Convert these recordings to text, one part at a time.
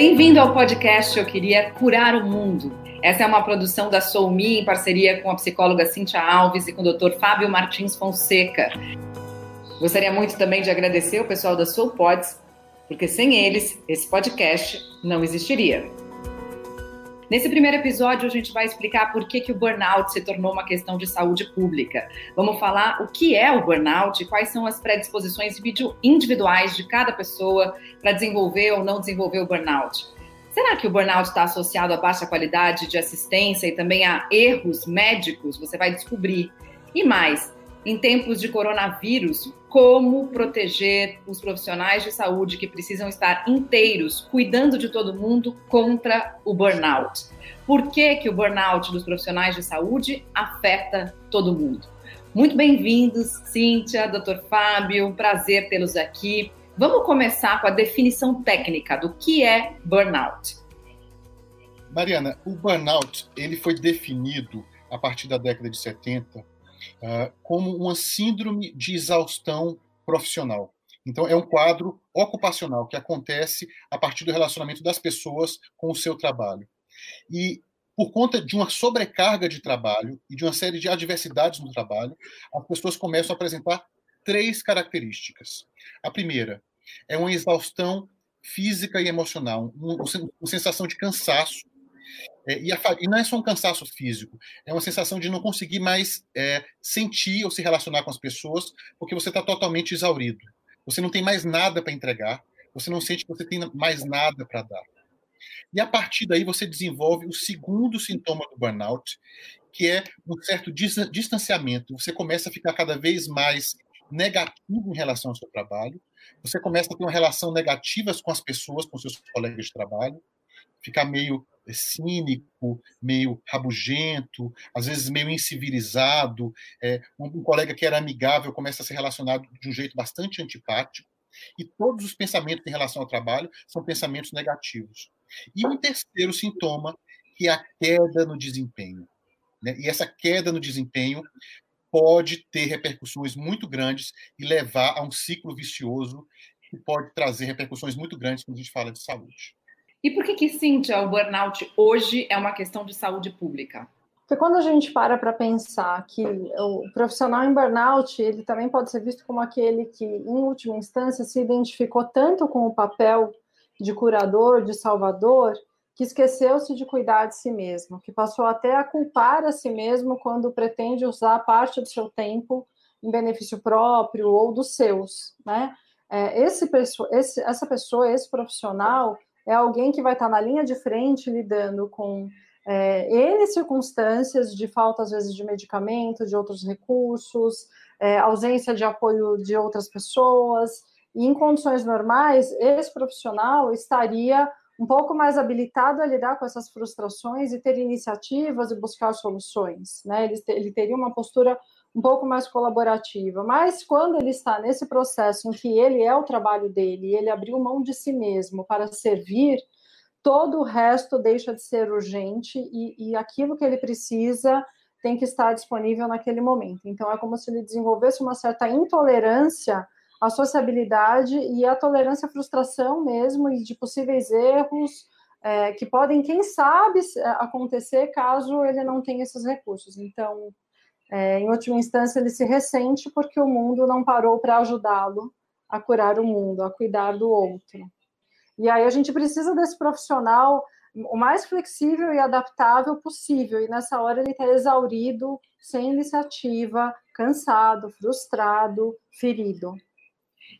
Bem-vindo ao podcast Eu Queria Curar o Mundo. Essa é uma produção da Soumi em parceria com a psicóloga Cíntia Alves e com o Dr. Fábio Martins Fonseca. Gostaria muito também de agradecer o pessoal da Soul Pods, porque sem eles esse podcast não existiria. Nesse primeiro episódio, a gente vai explicar por que, que o burnout se tornou uma questão de saúde pública. Vamos falar o que é o burnout e quais são as predisposições individuais de cada pessoa para desenvolver ou não desenvolver o burnout. Será que o burnout está associado a baixa qualidade de assistência e também a erros médicos? Você vai descobrir. E mais, em tempos de coronavírus, como proteger os profissionais de saúde que precisam estar inteiros, cuidando de todo mundo contra o burnout. Por que, que o burnout dos profissionais de saúde afeta todo mundo? Muito bem-vindos, Cíntia, Dr. Fábio, prazer tê-los aqui. Vamos começar com a definição técnica do que é burnout. Mariana, o burnout ele foi definido a partir da década de 70 uh, como uma síndrome de exaustão profissional. Então, é um quadro ocupacional que acontece a partir do relacionamento das pessoas com o seu trabalho. E, por conta de uma sobrecarga de trabalho e de uma série de adversidades no trabalho, as pessoas começam a apresentar três características. A primeira é uma exaustão física e emocional, uma, sensação de cansaço é, e, a, e, não é só um cansaço físico, é uma sensação de não conseguir mais é, sentir ou se relacionar com as pessoas, porque você está totalmente exaurido. Você não tem mais nada para entregar, você não sente que você tem mais nada para dar. E a partir daí você desenvolve o segundo sintoma do burnout, que é um certo distanciamento. Você começa a ficar cada vez mais negativo em relação ao seu trabalho, você começa a ter uma relação negativa com as pessoas, com seus colegas de trabalho, ficar meio cínico, meio rabugento, às vezes meio incivilizado. É, um, colega que era amigável começa a ser relacionado de um jeito bastante antipático. E todos os pensamentos em relação ao trabalho são pensamentos negativos. E um terceiro sintoma, que é a queda no desempenho. Né? E essa queda no desempenho pode ter repercussões muito grandes e levar a um ciclo vicioso que pode trazer repercussões muito grandes quando a gente fala de saúde. E por que que, Cíntia, o burnout hoje é uma questão de saúde pública? Porque quando a gente para para pensar que o profissional em burnout, ele também pode ser visto como aquele que, em última instância, se identificou tanto com o papel de curador, de salvador, que esqueceu-se de cuidar de si mesmo, que passou até a culpar a si mesmo quando pretende usar parte do seu tempo em benefício próprio ou dos seus, né? É, esse, esse, essa pessoa, esse profissional, é alguém que vai estar na linha de frente lidando com é, N circunstâncias de falta, às vezes, de medicamento, de outros recursos, é, ausência de apoio de outras pessoas. E em condições normais, esse profissional estaria um pouco mais habilitado a lidar com essas frustrações e ter iniciativas e buscar soluções. Né? Ele, ele teria uma postura um pouco mais colaborativa. Mas quando ele está nesse processo em que ele é o trabalho dele, ele abriu mão de si mesmo para servir, todo o resto deixa de ser urgente e, e aquilo que ele precisa tem que estar disponível naquele momento. Então é como se ele desenvolvesse uma certa intolerância à sociabilidade e à tolerância à frustração mesmo e de possíveis erros é, que podem, quem sabe, acontecer caso ele não tenha esses recursos. Então, é, em última instância, ele se ressente porque o mundo não parou para ajudá-lo a curar o mundo, a cuidar do outro. E aí a gente precisa desse profissional o mais flexível e adaptável possível. E nessa hora ele está exaurido, sem iniciativa, cansado, frustrado, ferido.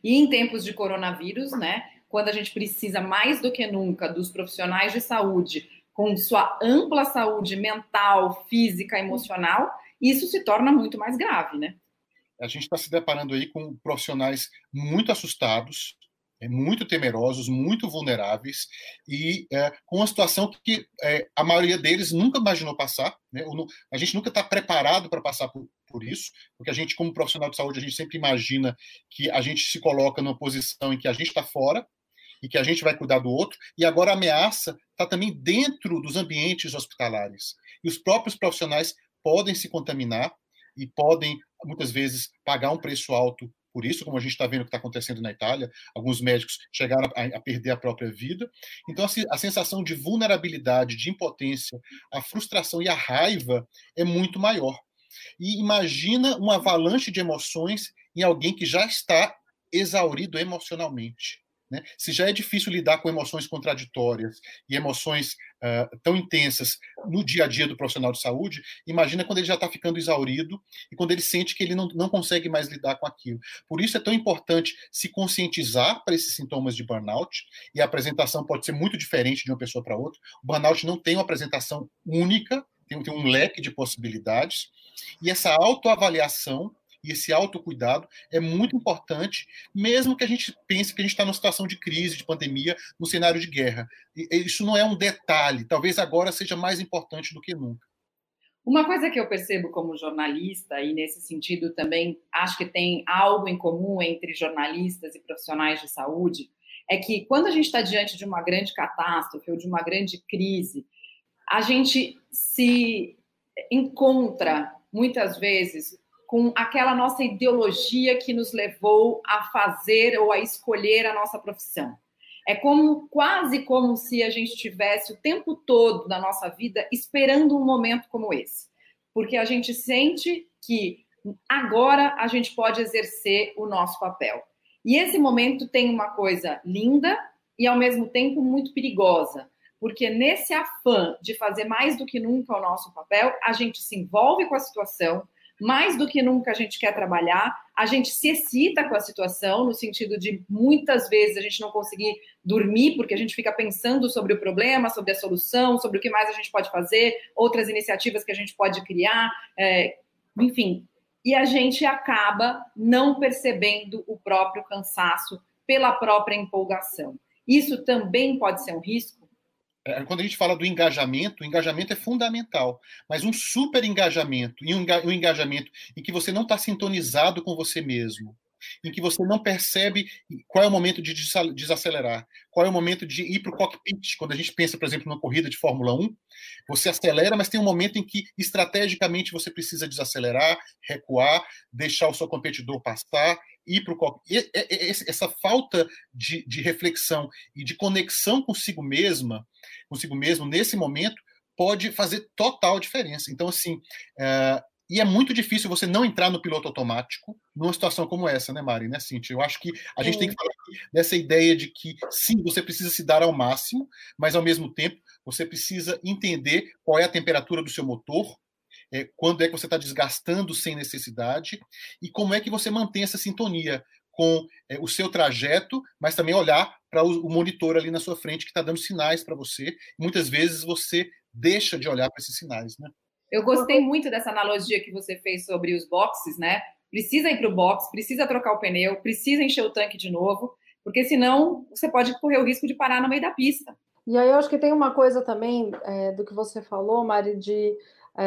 E em tempos de coronavírus, né, quando a gente precisa mais do que nunca dos profissionais de saúde com sua ampla saúde mental, física, emocional, isso se torna muito mais grave, né? A gente está se deparando aí com profissionais muito assustados, é, muito temerosos, muito vulneráveis e é, com uma situação que é, a maioria deles nunca imaginou passar. Né? A gente nunca está preparado para passar por, por, isso, porque a gente, como profissional de saúde, a gente sempre imagina que a gente se coloca numa posição em que a gente está fora e que a gente vai cuidar do outro, e agora a ameaça está também dentro dos ambientes hospitalares. E os próprios profissionais podem se contaminar e podem, muitas vezes, pagar um preço alto por isso, como a gente está vendo o que está acontecendo na Itália, alguns médicos chegaram a, a, perder a própria vida. Então, a, a sensação de vulnerabilidade, de impotência, a frustração e a raiva é muito maior. E imagina uma avalanche de emoções em alguém que já está exaurido emocionalmente. Né? Se já é difícil lidar com emoções contraditórias e emoções uh, tão intensas no dia a dia do profissional de saúde, imagina quando ele já está ficando exaurido e quando ele sente que ele não, não consegue mais lidar com aquilo. Por isso é tão importante se conscientizar para esses sintomas de burnout, e a apresentação pode ser muito diferente de uma pessoa para outra. O burnout não tem uma apresentação única, tem, tem um leque de possibilidades, e essa autoavaliação e esse autocuidado é muito importante, mesmo que a gente pense que a gente está numa situação de crise, de pandemia, no cenário de guerra. Isso não é um detalhe, talvez agora seja mais importante do que nunca. Uma coisa que eu percebo como jornalista, e nesse sentido também acho que tem algo em comum entre jornalistas e profissionais de saúde, é que quando a gente está diante de uma grande catástrofe ou de uma grande crise, a gente se encontra muitas vezes com aquela nossa ideologia que nos levou a fazer ou a escolher a nossa profissão. É como quase como se a gente tivesse o tempo todo da nossa vida esperando um momento como esse, porque a gente sente que agora a gente pode exercer o nosso papel. E esse momento tem uma coisa linda e ao mesmo tempo muito perigosa, porque nesse afã de fazer mais do que nunca o nosso papel, a gente se envolve com a situação, mais do que nunca a gente quer trabalhar, a gente se excita com a situação, no sentido de muitas vezes a gente não conseguir dormir, porque a gente fica pensando sobre o problema, sobre a solução, sobre o que mais a gente pode fazer, outras iniciativas que a gente pode criar, é, enfim. E a gente acaba não percebendo o próprio cansaço pela própria empolgação. Isso também pode ser um risco quando a gente fala do engajamento, o engajamento é fundamental, mas um super engajamento e um engajamento em que você não está sintonizado com você mesmo, em que você não percebe qual é o momento de desacelerar, qual é o momento de ir para o cockpit. Quando a gente pensa, por exemplo, numa corrida de Fórmula 1, você acelera, mas tem um momento em que estrategicamente você precisa desacelerar, recuar, deixar o seu competidor passar, ir para o. Essa falta de, de reflexão e de conexão consigo mesma, consigo mesmo nesse momento, pode fazer total diferença. Então, assim, é, e é muito difícil você não entrar no piloto automático numa situação como essa, né, Mari, né, Cintia? Eu acho que a gente tem que falar dessa ideia de que, sim, você precisa se dar ao máximo, mas, ao mesmo tempo, você precisa entender qual é a temperatura do seu motor, é, quando é que você está desgastando sem necessidade e como é que você mantém essa sintonia com é, o seu trajeto, mas também olhar para o, o, monitor ali na sua frente que está dando sinais para você. Muitas vezes você deixa de olhar para esses sinais, né? Eu gostei muito dessa analogia que você fez sobre os boxes, né? Precisa ir para o box, precisa trocar o pneu, precisa encher o tanque de novo, porque senão você pode correr o risco de parar no meio da pista. E aí eu acho que tem uma coisa também é, do que você falou, Mari, de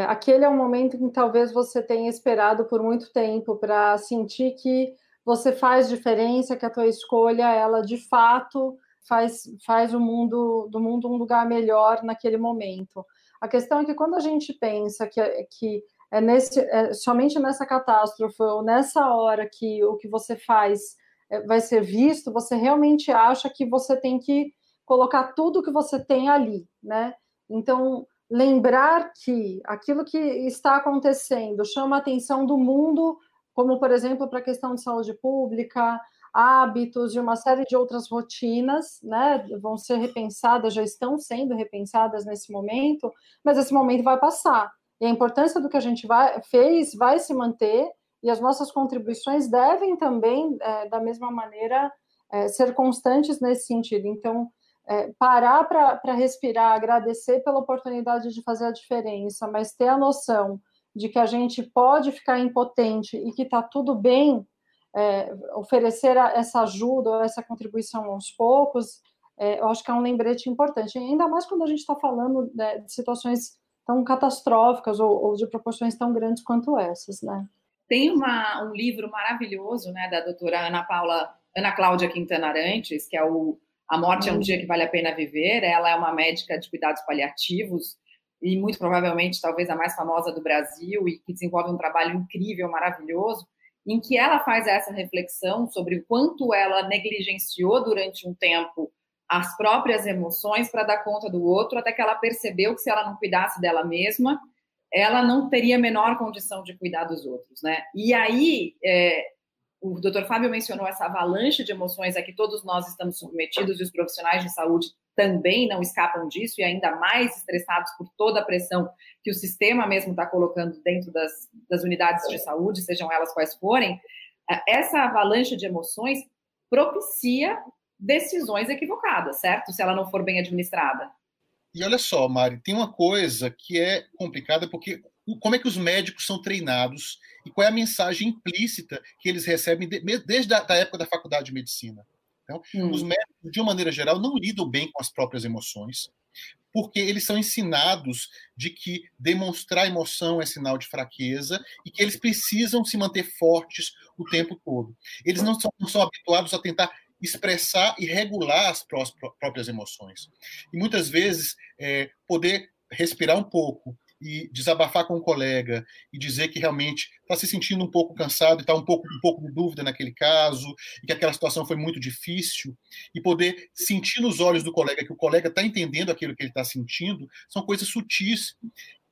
aquele é um momento em que talvez você tenha esperado por muito tempo para sentir que você faz diferença, que a tua escolha, ela de fato faz, faz o mundo do mundo um lugar melhor naquele momento. A questão é que quando a gente pensa que, que é, nesse, é somente nessa catástrofe ou nessa hora que o que você faz é, vai ser visto, você realmente acha que você tem que colocar tudo que você tem ali, né? Então, lembrar que aquilo que está acontecendo chama a atenção do mundo, como, por exemplo, para a questão de saúde pública, hábitos e uma série de outras rotinas, né, vão ser repensadas, já estão sendo repensadas nesse momento, mas esse momento vai passar. E a importância do que a gente vai, fez vai se manter, e as nossas contribuições devem também, é, da mesma maneira, é, ser constantes nesse sentido. Então, é, parar para respirar, agradecer pela oportunidade de fazer a diferença, mas ter a noção de que a gente pode ficar impotente e que está tudo bem é, oferecer essa ajuda ou essa contribuição aos poucos, é, eu acho que é um lembrete importante, ainda mais quando a gente está falando né, de situações tão catastróficas ou, ou, de proporções tão grandes quanto essas, né? Tem uma, um livro maravilhoso, né, da doutora Ana Paula, Ana Cláudia Quintana Arantes, que é o A Morte hum. é um Dia que Vale a Pena Viver. Ela é uma médica de cuidados paliativos e muito provavelmente talvez a mais famosa do Brasil e que desenvolve um trabalho incrível, maravilhoso. em que ela faz essa reflexão sobre o quanto ela negligenciou durante um tempo as próprias emoções para dar conta do outro, até que ela percebeu que se ela não cuidasse dela mesma, ela não teria menor condição de cuidar dos outros, né? E aí, é, o Dr. Fábio mencionou essa avalanche de emoções a que todos nós estamos submetidos e os profissionais de saúde também não escapam disso e ainda mais estressados por toda a pressão que o sistema mesmo está colocando dentro das, das unidades de saúde, sejam elas quais forem. Essa avalanche de emoções propicia decisões equivocadas, certo? Se ela não for bem administrada. E olha só, Mari, tem uma coisa que é complicada, porque como é que os médicos são treinados e qual é a mensagem implícita que eles recebem desde a época da faculdade de medicina. Então, hum. os médicos, de uma maneira geral, não lidam bem com as próprias emoções, porque eles são ensinados de que demonstrar emoção é sinal de fraqueza e que eles precisam se manter fortes o tempo todo. Eles não são, não são habituados a tentar expressar e regular as próprias emoções. E muitas vezes, é, poder respirar um pouco e desabafar com um colega e dizer que realmente está se sentindo um pouco cansado e está um pouco, um pouco de dúvida naquele caso e que aquela situação foi muito difícil e poder sentir nos olhos do colega que o colega está entendendo aquilo que ele está sentindo são coisas sutis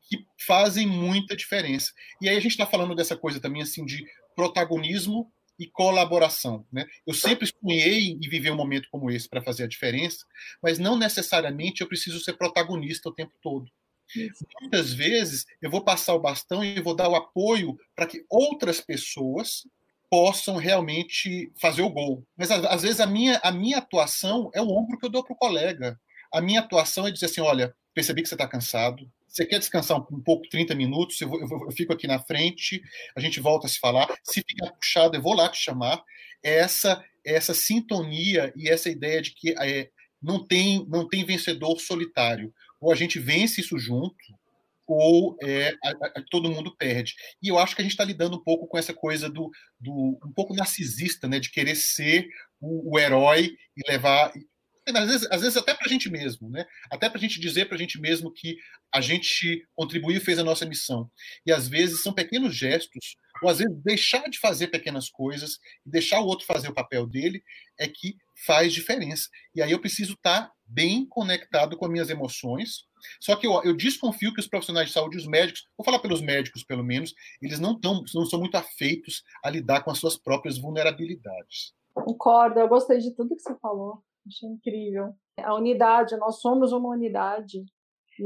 que fazem muita diferença. E aí a gente está falando dessa coisa também assim de protagonismo e colaboração. Né? Eu sempre sonhei em viver um momento como esse para fazer a diferença, mas não necessariamente eu preciso ser protagonista o tempo todo. Muitas vezes eu vou passar o bastão e vou dar o apoio para que outras pessoas possam realmente fazer o gol. Mas às vezes a minha, a minha atuação é o ombro que eu dou para o colega. A minha atuação é dizer assim: olha, percebi que você está cansado, você quer descansar um pouco, 30 minutos? Eu, eu, fico aqui na frente, a gente volta a se falar. Se ficar puxado, eu vou lá te chamar. Essa, essa sintonia e essa ideia de que é, não, tem, não tem vencedor solitário. Ou a gente vence isso junto, ou é, a, a, todo mundo perde. E eu acho que a gente está lidando um pouco com essa coisa do, do um pouco narcisista, né, de querer ser o, o herói e levar às vezes, às vezes até para a gente mesmo, né? Até para a gente dizer para a gente mesmo que a gente contribuiu e fez a nossa missão. E às vezes são pequenos gestos, ou às vezes deixar de fazer pequenas coisas, deixar o outro fazer o papel dele, é que faz diferença. E aí eu preciso estar tá bem conectado com as minhas emoções. Só que eu, eu desconfio que os profissionais de saúde, os médicos, vou falar pelos médicos pelo menos, eles não, tão, não são muito afeitos a lidar com as suas próprias vulnerabilidades. Concordo, eu gostei de tudo que você falou. Achei incrível. A unidade, nós somos uma unidade.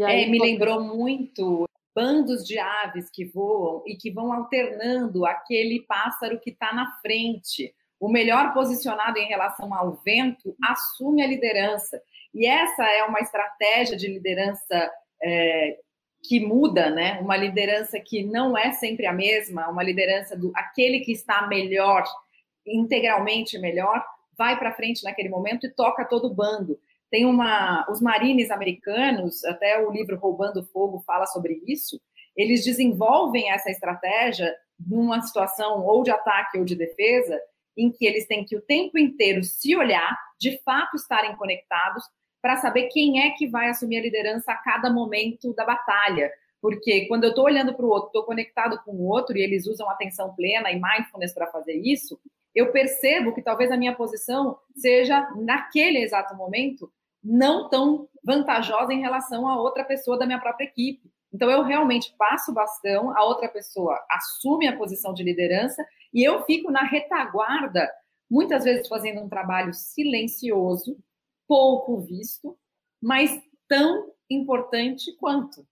Aí, é, me lembrou muito bandos de aves que voam e que vão alternando aquele pássaro que está na frente. O melhor posicionado em relação ao vento assume a liderança. E essa é uma estratégia de liderança é, que muda, né? Uma liderança que não é sempre a mesma, uma liderança do aquele que está melhor, integralmente melhor, vai para frente naquele momento e toca todo o bando. Tem uma, os marines americanos, até o livro Roubando Fogo fala sobre isso. Eles desenvolvem essa estratégia numa situação ou de ataque ou de defesa, em que eles têm que o tempo inteiro se olhar, de fato estarem conectados, para saber quem é que vai assumir a liderança a cada momento da batalha. Porque quando eu estou olhando para o outro, estou conectado com o outro e eles usam atenção plena e mindfulness para fazer isso, eu percebo que talvez a minha posição seja, naquele exato momento, não tão vantajosa em relação a outra pessoa da minha própria equipe. Então, eu realmente passo o bastão, a outra pessoa assume a posição de liderança e eu fico na retaguarda, muitas vezes fazendo um trabalho silencioso, pouco visto, mas tão importante quanto.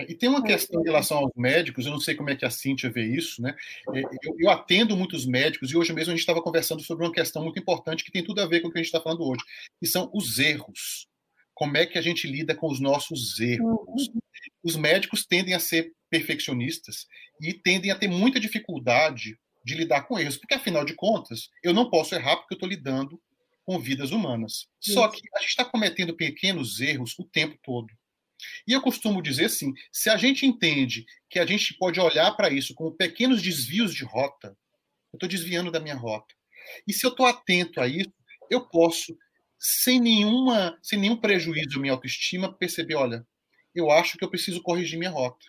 E tem uma questão em relação aos médicos, eu não sei como é que a Cíntia vê isso, né? É, eu, eu atendo muitos médicos e hoje mesmo a gente estava conversando sobre uma questão muito importante que tem tudo a ver com o que a gente está falando hoje, que são os erros. Como é que a gente lida com os nossos erros? Uhum. Os médicos tendem a ser perfeccionistas e tendem a ter muita dificuldade de lidar com erros, porque afinal de contas, eu não posso errar porque eu estou lidando com vidas humanas. Só que a gente está cometendo pequenos erros o tempo todo. E eu costumo dizer assim: se a gente entende que a gente pode olhar para isso como pequenos desvios de rota, eu estou desviando da minha rota. E se eu estou atento a isso, eu posso, sem, nenhuma, sem nenhum prejuízo à minha autoestima, perceber: olha, eu acho que eu preciso corrigir minha rota.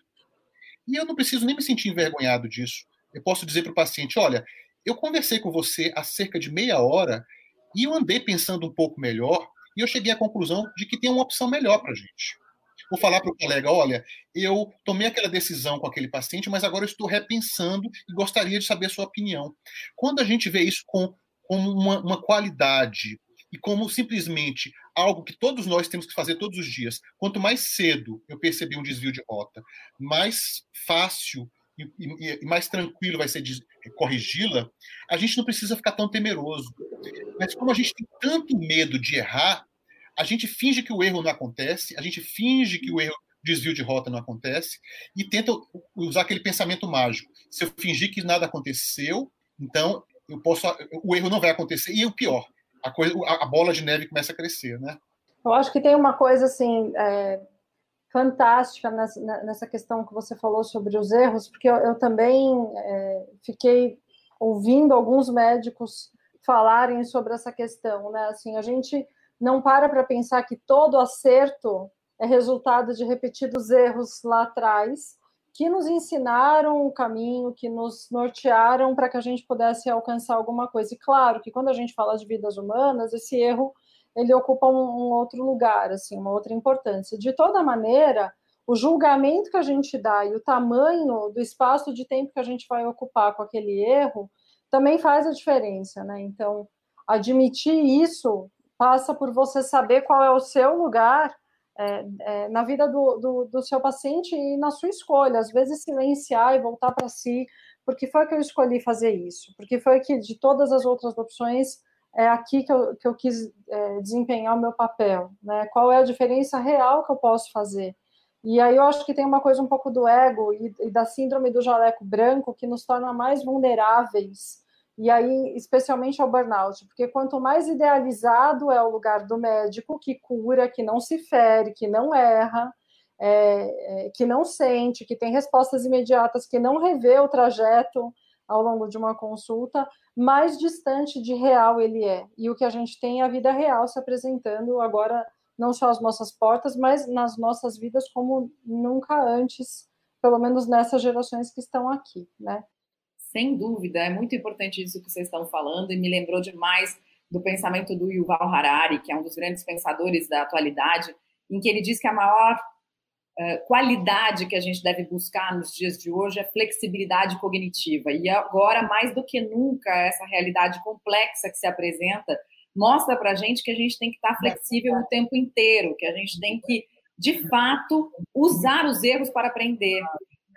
E eu não preciso nem me sentir envergonhado disso. Eu posso dizer para o paciente: olha, eu conversei com você há cerca de meia hora e eu andei pensando um pouco melhor e eu cheguei à conclusão de que tem uma opção melhor para a gente. Vou falar para o colega: olha, eu tomei aquela decisão com aquele paciente, mas agora eu estou repensando e gostaria de saber a sua opinião. Quando a gente vê isso com, com uma, uma qualidade e como simplesmente algo que todos nós temos que fazer todos os dias, quanto mais cedo eu perceber um desvio de rota, mais fácil e, e, mais tranquilo vai ser corrigi-la, a gente não precisa ficar tão temeroso. Mas como a gente tem tanto medo de errar, a gente finge que o erro não acontece, a gente finge que o erro desvio de rota não acontece e tenta usar aquele pensamento mágico. Se eu fingir que nada aconteceu, então eu posso, o erro não vai acontecer. E o pior, a, coisa, a bola de neve começa a crescer, né? Eu acho que tem uma coisa assim é, fantástica nessa, nessa, questão que você falou sobre os erros, porque eu, eu também é, fiquei ouvindo alguns médicos falarem sobre essa questão, né? Assim, a gente não para para pensar que todo acerto é resultado de repetidos erros lá atrás, que nos ensinaram o caminho, que nos nortearam para que a gente pudesse alcançar alguma coisa. E claro que quando a gente fala de vidas humanas, esse erro ele ocupa um, um outro lugar, assim, uma outra importância. De toda maneira, o julgamento que a gente dá e o tamanho do espaço de tempo que a gente vai ocupar com aquele erro também faz a diferença, né? Então, admitir isso passa por você saber qual é o seu lugar é, é, na vida do, do, do, seu paciente e na sua escolha. Às vezes, silenciar e voltar para si, porque foi que eu escolhi fazer isso, porque foi que de todas as outras opções é aqui que eu, que eu quis é, desempenhar o meu papel, né? Qual é a diferença real que eu posso fazer? E aí eu acho que tem uma coisa um pouco do ego e, e da síndrome do jaleco branco que nos torna mais vulneráveis e aí especialmente ao burnout, porque quanto mais idealizado é o lugar do médico que cura, que não se fere, que não erra, é, é, que não sente, que tem respostas imediatas, que não revê o trajeto ao longo de uma consulta, mais distante de real ele é. E o que a gente tem é a vida real se apresentando agora, não só às nossas portas, mas nas nossas vidas como nunca antes, pelo menos nessas gerações que estão aqui, né? Sem dúvida, é muito importante isso que vocês estão falando e me lembrou demais do pensamento do Yuval Harari, que é um dos grandes pensadores da atualidade, em que ele diz que a maior qualidade que a gente deve buscar nos dias de hoje é flexibilidade cognitiva. E agora, mais do que nunca, essa realidade complexa que se apresenta mostra para a gente que a gente tem que estar flexível o tempo inteiro, que a gente tem que, de fato, usar os erros para aprender,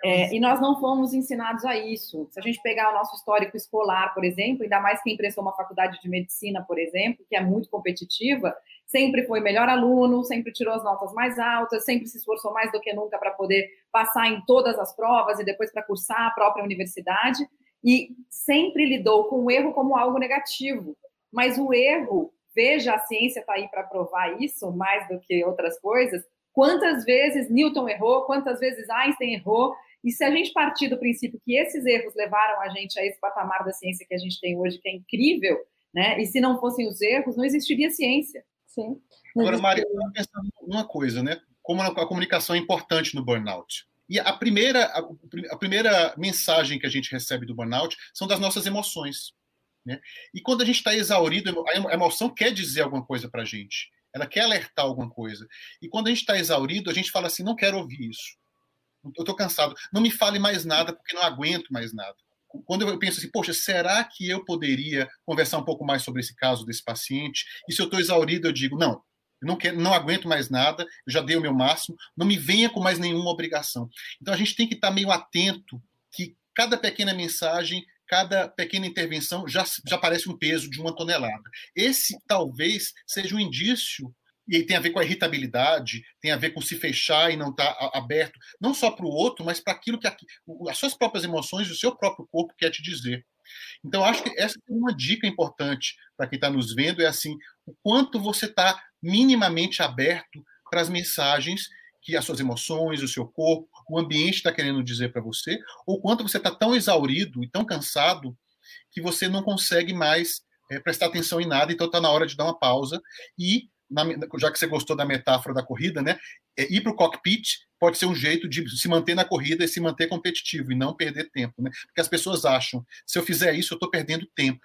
é, e nós não fomos ensinados a isso. Se a gente pegar o nosso histórico escolar, por exemplo, ainda mais quem prestou uma faculdade de medicina, por exemplo, que é muito competitiva, sempre foi melhor aluno, sempre tirou as notas mais altas, sempre se esforçou mais do que nunca para poder passar em todas as provas e depois para cursar a própria universidade, e sempre lidou com o erro como algo negativo. Mas o erro, veja, a ciência está aí para provar isso mais do que outras coisas. Quantas vezes Newton errou, quantas vezes Einstein errou, e se a gente partir do princípio que esses erros levaram a gente a esse patamar da ciência que a gente tem hoje, que é incrível, né? E se não fossem os erros, não existiria ciência. Sim. Agora, Maria, eu pensando uma coisa, né? Como a comunicação é importante no burnout. E a primeira, a primeira mensagem que a gente recebe do burnout são das nossas emoções. Né? E quando a gente está exaurido, a emoção quer dizer alguma coisa para a gente. Ela quer alertar alguma coisa. E quando a gente está exaurido, a gente fala assim: não quero ouvir isso eu estou cansado. Não me fale mais nada, porque não aguento mais nada. Quando eu penso assim, poxa, será que eu poderia conversar um pouco mais sobre esse caso desse paciente? E se eu estou exaurido, eu digo, não, eu não, quero, não aguento mais nada, eu já dei o meu máximo, não me venha com mais nenhuma obrigação. Então a gente tem que estar meio atento que cada pequena mensagem, cada pequena intervenção já, já parece um peso de uma tonelada. Esse talvez seja um indício e tem a ver com a irritabilidade, tem a ver com se fechar e não estar tá aberto, não só para o outro, mas para aquilo que a, as suas próprias emoções, o seu próprio corpo quer te dizer. Então, acho que essa é uma dica importante para quem está nos vendo, é assim, o quanto você está minimamente aberto para as mensagens que as suas emoções, o seu corpo, o ambiente está querendo dizer para você, ou quanto você está tão exaurido e tão cansado que você não consegue mais é, prestar atenção em nada, então está na hora de dar uma pausa e na, já que você gostou da metáfora da corrida, né? É, ir para o cockpit pode ser um jeito de se manter na corrida e se manter competitivo e não perder tempo, né? Porque as pessoas acham, se eu fizer isso, eu estou perdendo tempo.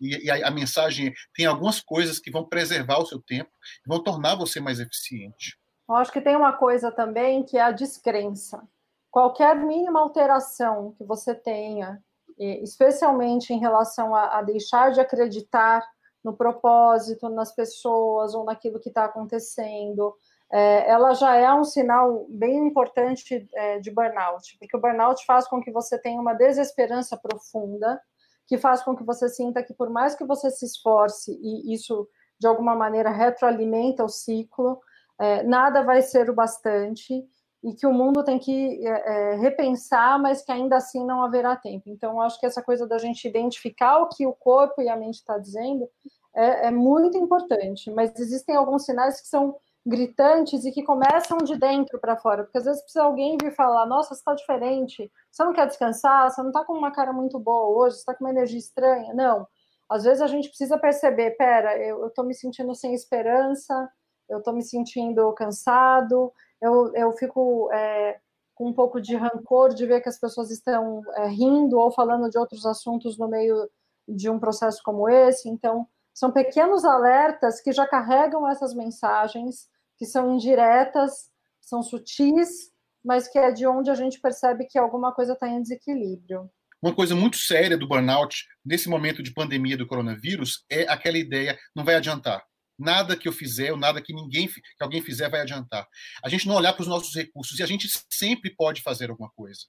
E, e a, a, mensagem é, tem algumas coisas que vão preservar o seu tempo, vão tornar você mais eficiente. Eu acho que tem uma coisa também que é a descrença. Qualquer mínima alteração que você tenha, especialmente em relação a, a deixar de acreditar no propósito, nas pessoas ou naquilo que está acontecendo, é, ela já é um sinal bem importante é, de burnout, porque o burnout faz com que você tenha uma desesperança profunda, que faz com que você sinta que por mais que você se esforce e isso de alguma maneira retroalimenta o ciclo, é, nada vai ser o bastante e que o mundo tem que é, é repensar, mas que ainda assim não haverá tempo. Então, acho que essa coisa da gente identificar o que o corpo e a mente está dizendo é, é, muito importante. Mas existem alguns sinais que são gritantes e que começam de dentro para fora, porque às vezes precisa alguém vir falar: Nossa, você está diferente, você não quer descansar, você não está com uma cara muito boa hoje, você está com uma energia estranha. Não. Às vezes a gente precisa perceber: pera, eu estou me sentindo sem esperança, eu estou me sentindo cansado, eu, eu fico é, com um pouco de rancor de ver que as pessoas estão é, rindo ou falando de outros assuntos no meio de um processo como esse. Então, são pequenos alertas que já carregam essas mensagens, que são indiretas, são sutis, mas que é de onde a gente percebe que alguma coisa está em desequilíbrio. Uma coisa muito séria do burnout nesse momento de pandemia do coronavírus é aquela ideia não vai adiantar nada que eu fizer ou nada que ninguém que alguém fizer vai adiantar. A gente não olhar para os nossos recursos e a gente sempre pode fazer alguma coisa.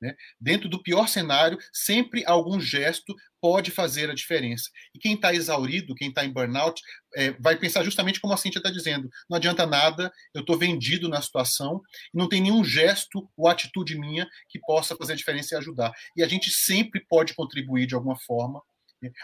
Né? Dentro do pior cenário, sempre algum gesto pode fazer a diferença. E quem está exaurido, quem está em burnout, é, vai pensar justamente como a Cintia está dizendo: não adianta nada, eu estou vendido na situação, não tem nenhum gesto ou atitude minha que possa fazer a diferença e ajudar. E a gente sempre pode contribuir de alguma forma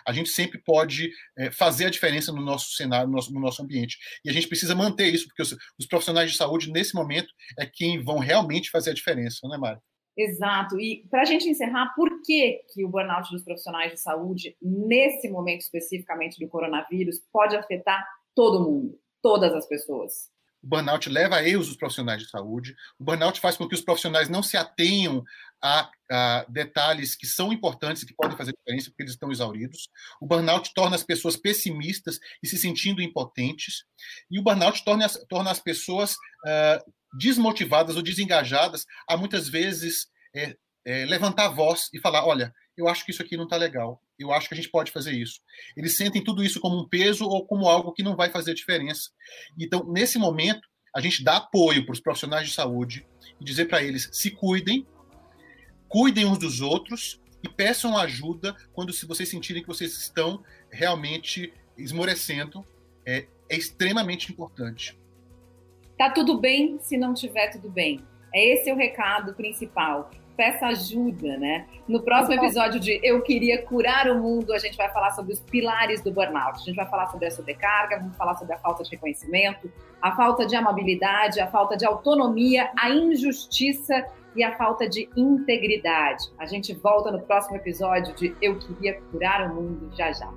a gente sempre pode é, fazer a diferença no nosso cenário, no nosso, no nosso, ambiente. E a gente precisa manter isso, porque os, os, profissionais de saúde, nesse momento, é quem vão realmente fazer a diferença, não é, Mário? Exato. E para a gente encerrar, por que, que o burnout dos profissionais de saúde, nesse momento especificamente do coronavírus, pode afetar todo mundo, todas as pessoas? O burnout leva a erros dos profissionais de saúde. O burnout faz com que os profissionais não se atenham a, a, detalhes que são importantes e que podem fazer diferença porque eles estão exauridos. O burnout torna as pessoas pessimistas e se sentindo impotentes. E o burnout torna, torna as pessoas uh, desmotivadas ou desengajadas a muitas vezes é, é, levantar a voz e falar: olha, eu acho que isso aqui não está legal, eu acho que a gente pode fazer isso. Eles sentem tudo isso como um peso ou como algo que não vai fazer diferença. Então, nesse momento, a gente dá apoio para os profissionais de saúde e dizer para eles: se cuidem, cuidem uns dos outros e peçam ajuda quando se vocês sentirem que vocês estão realmente esmorecendo. É, é extremamente importante. Tá tudo bem se não tiver tudo bem. É esse o recado principal. Peça ajuda, né? No próximo episódio de Eu Queria Curar o Mundo, a gente vai falar sobre os pilares do burnout. A gente vai falar sobre a sobrecarga, vamos falar sobre a falta de reconhecimento, a falta de amabilidade, a falta de autonomia, a injustiça e a falta de integridade. A gente volta no próximo episódio de Eu Queria Curar o Mundo já já.